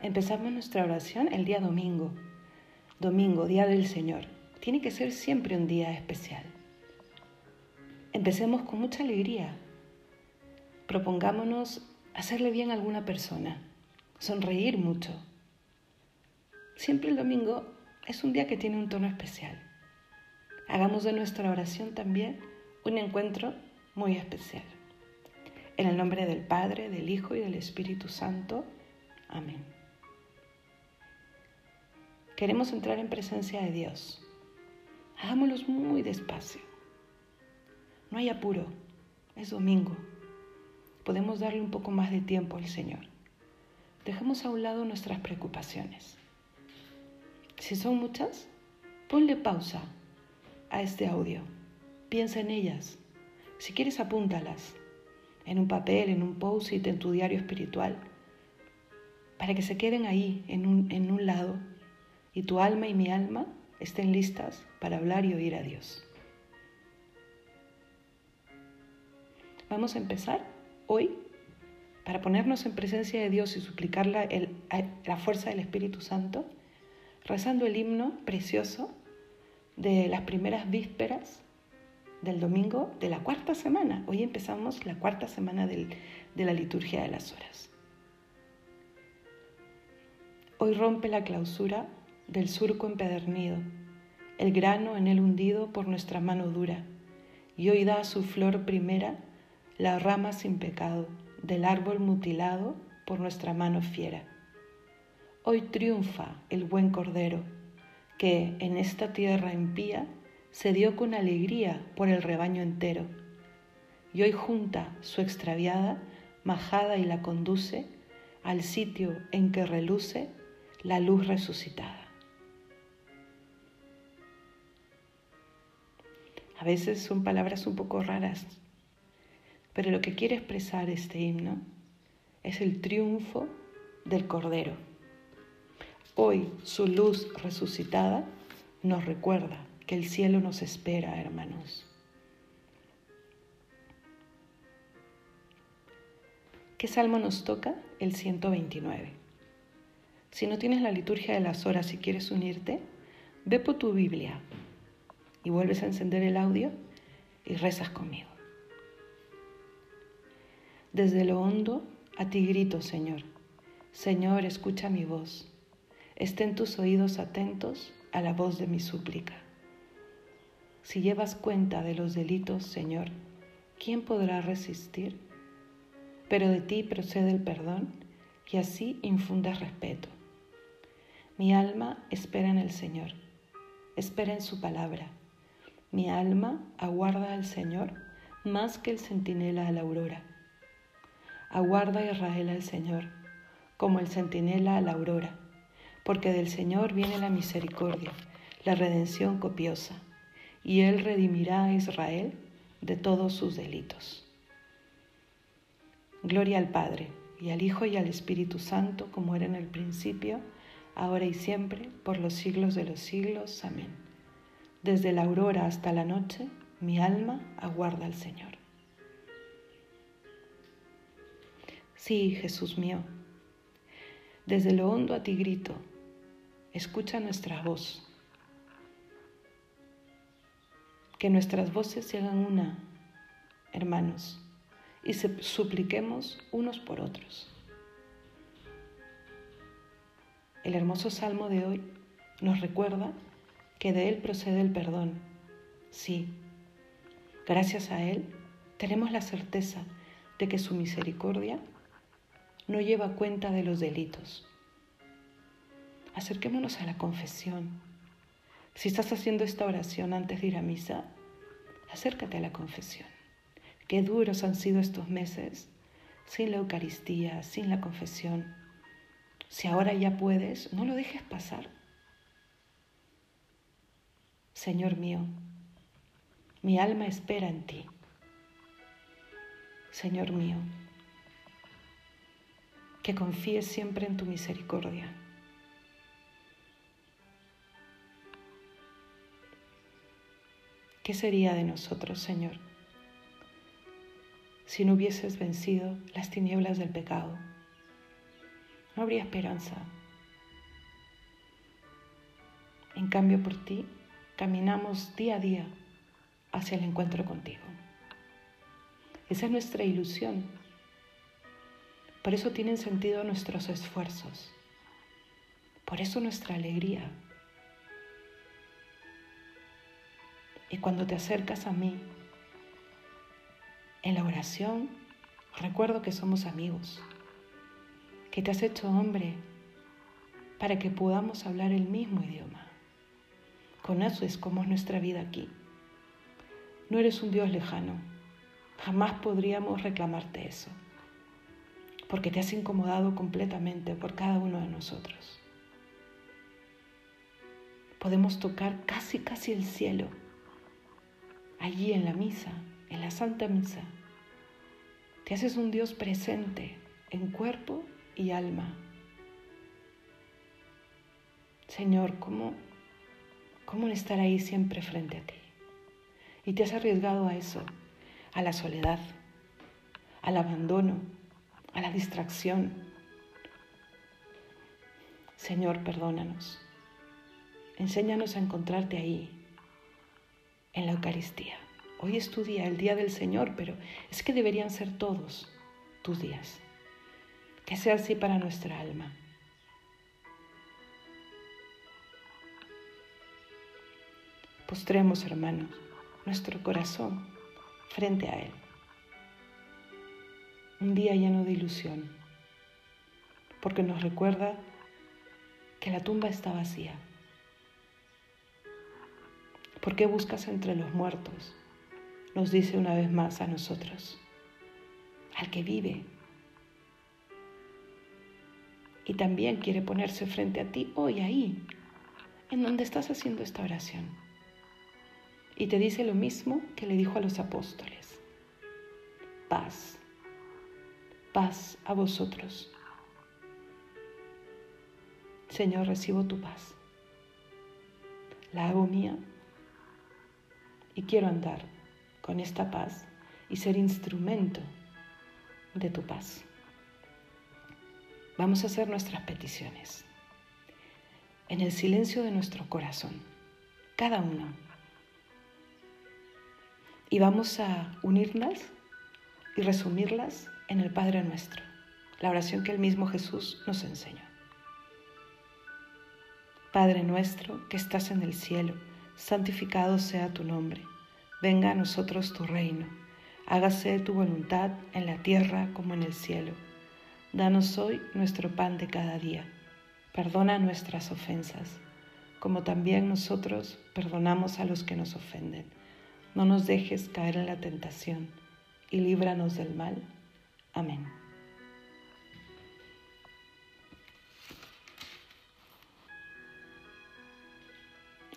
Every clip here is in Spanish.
Empezamos nuestra oración el día domingo. Domingo, día del Señor. Tiene que ser siempre un día especial. Empecemos con mucha alegría. Propongámonos hacerle bien a alguna persona, sonreír mucho. Siempre el domingo es un día que tiene un tono especial. Hagamos de nuestra oración también un encuentro muy especial. En el nombre del Padre, del Hijo y del Espíritu Santo. Amén. Queremos entrar en presencia de Dios. Hagámoslo muy despacio. No hay apuro. Es domingo. Podemos darle un poco más de tiempo al Señor. Dejemos a un lado nuestras preocupaciones. Si son muchas, ponle pausa a este audio. Piensa en ellas. Si quieres, apúntalas en un papel, en un post-it, en tu diario espiritual, para que se queden ahí, en un, en un lado, y tu alma y mi alma estén listas para hablar y oír a Dios. Vamos a empezar hoy para ponernos en presencia de Dios y suplicar la, la fuerza del Espíritu Santo, rezando el himno precioso de las primeras vísperas del domingo de la cuarta semana. Hoy empezamos la cuarta semana de la liturgia de las horas. Hoy rompe la clausura del surco empedernido, el grano en él hundido por nuestra mano dura, y hoy da su flor primera la rama sin pecado del árbol mutilado por nuestra mano fiera. Hoy triunfa el buen cordero, que en esta tierra impía se dio con alegría por el rebaño entero, y hoy junta su extraviada majada y la conduce al sitio en que reluce la luz resucitada. A veces son palabras un poco raras, pero lo que quiere expresar este himno es el triunfo del Cordero. Hoy su luz resucitada nos recuerda que el cielo nos espera, hermanos. ¿Qué salmo nos toca? El 129. Si no tienes la liturgia de las horas y quieres unirte, ve por tu Biblia y vuelves a encender el audio y rezas conmigo. Desde lo hondo a ti grito, Señor. Señor, escucha mi voz. Estén tus oídos atentos a la voz de mi súplica. Si llevas cuenta de los delitos, Señor, ¿quién podrá resistir? Pero de ti procede el perdón y así infundas respeto. Mi alma espera en el Señor, espera en su palabra. Mi alma aguarda al Señor más que el centinela a la aurora. Aguarda Israel al Señor, como el centinela a la aurora, porque del Señor viene la misericordia, la redención copiosa y Él redimirá a Israel de todos sus delitos. Gloria al Padre, y al Hijo y al Espíritu Santo, como era en el principio, ahora y siempre, por los siglos de los siglos. Amén. Desde la aurora hasta la noche, mi alma aguarda al Señor. Sí, Jesús mío, desde lo hondo a ti grito, escucha nuestra voz que nuestras voces se hagan una, hermanos, y se supliquemos unos por otros. El hermoso salmo de hoy nos recuerda que de Él procede el perdón. Sí, gracias a Él tenemos la certeza de que su misericordia no lleva cuenta de los delitos. Acerquémonos a la confesión si estás haciendo esta oración antes de ir a misa, acércate a la confesión. Qué duros han sido estos meses sin la Eucaristía, sin la confesión. Si ahora ya puedes, no lo dejes pasar. Señor mío, mi alma espera en ti. Señor mío, que confíes siempre en tu misericordia. ¿Qué sería de nosotros, Señor, si no hubieses vencido las tinieblas del pecado? no habría esperanza. En cambio, por ti, caminamos día a día hacia el encuentro contigo. Esa es nuestra ilusión. Por eso tienen sentido nuestros esfuerzos. Por eso nuestra alegría. Y cuando te acercas a mí, en la oración, recuerdo que somos amigos, que te has hecho hombre para que podamos hablar el mismo idioma. Conoces cómo es nuestra vida aquí. No eres un Dios lejano. Jamás podríamos reclamarte eso, porque te has incomodado completamente por cada uno de nosotros. Podemos tocar casi, casi el cielo, allí en la misa, en la Santa Misa. Te haces un Dios presente en cuerpo y alma. Señor, ¿cómo, cómo estar ahí siempre frente a ti? Y te has arriesgado a eso, a la soledad, al abandono, a la distracción. Señor, perdónanos. Enséñanos a encontrarte ahí, en la Eucaristía. Hoy es tu día, el día del Señor, pero es que deberían ser todos tus días. Que sea así para nuestra alma. Postremos, hermanos, nuestro corazón frente a Él. Un día lleno de ilusión, porque nos recuerda que la tumba está vacía. ¿Por qué buscas entre los muertos? Nos dice una vez más a nosotros, al que vive. Y también quiere ponerse frente a ti hoy ahí, en donde estás haciendo esta oración. Y te dice lo mismo que le dijo a los apóstoles. Paz, paz a vosotros. Señor, recibo tu paz. La hago mía y quiero andar con esta paz y ser instrumento de tu paz. Vamos a hacer nuestras peticiones en el silencio de nuestro corazón, cada uno y vamos a unirlas y resumirlas en el Padre nuestro, la oración que el mismo Jesús nos enseñó. Padre nuestro que estás en el cielo, santificado sea tu nombre, venga a nosotros tu reino, hágase tu voluntad en la tierra como en el cielo. Danos hoy nuestro pan de cada día, perdona nuestras ofensas, como también nosotros perdonamos a los que nos ofenden no nos dejes caer en la tentación y líbranos del mal. Amén.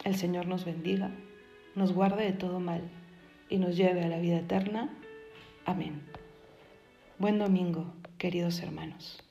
El Señor nos bendiga, nos guarde de todo mal y nos lleve a la vida eterna. Amén. Buen domingo, queridos hermanos.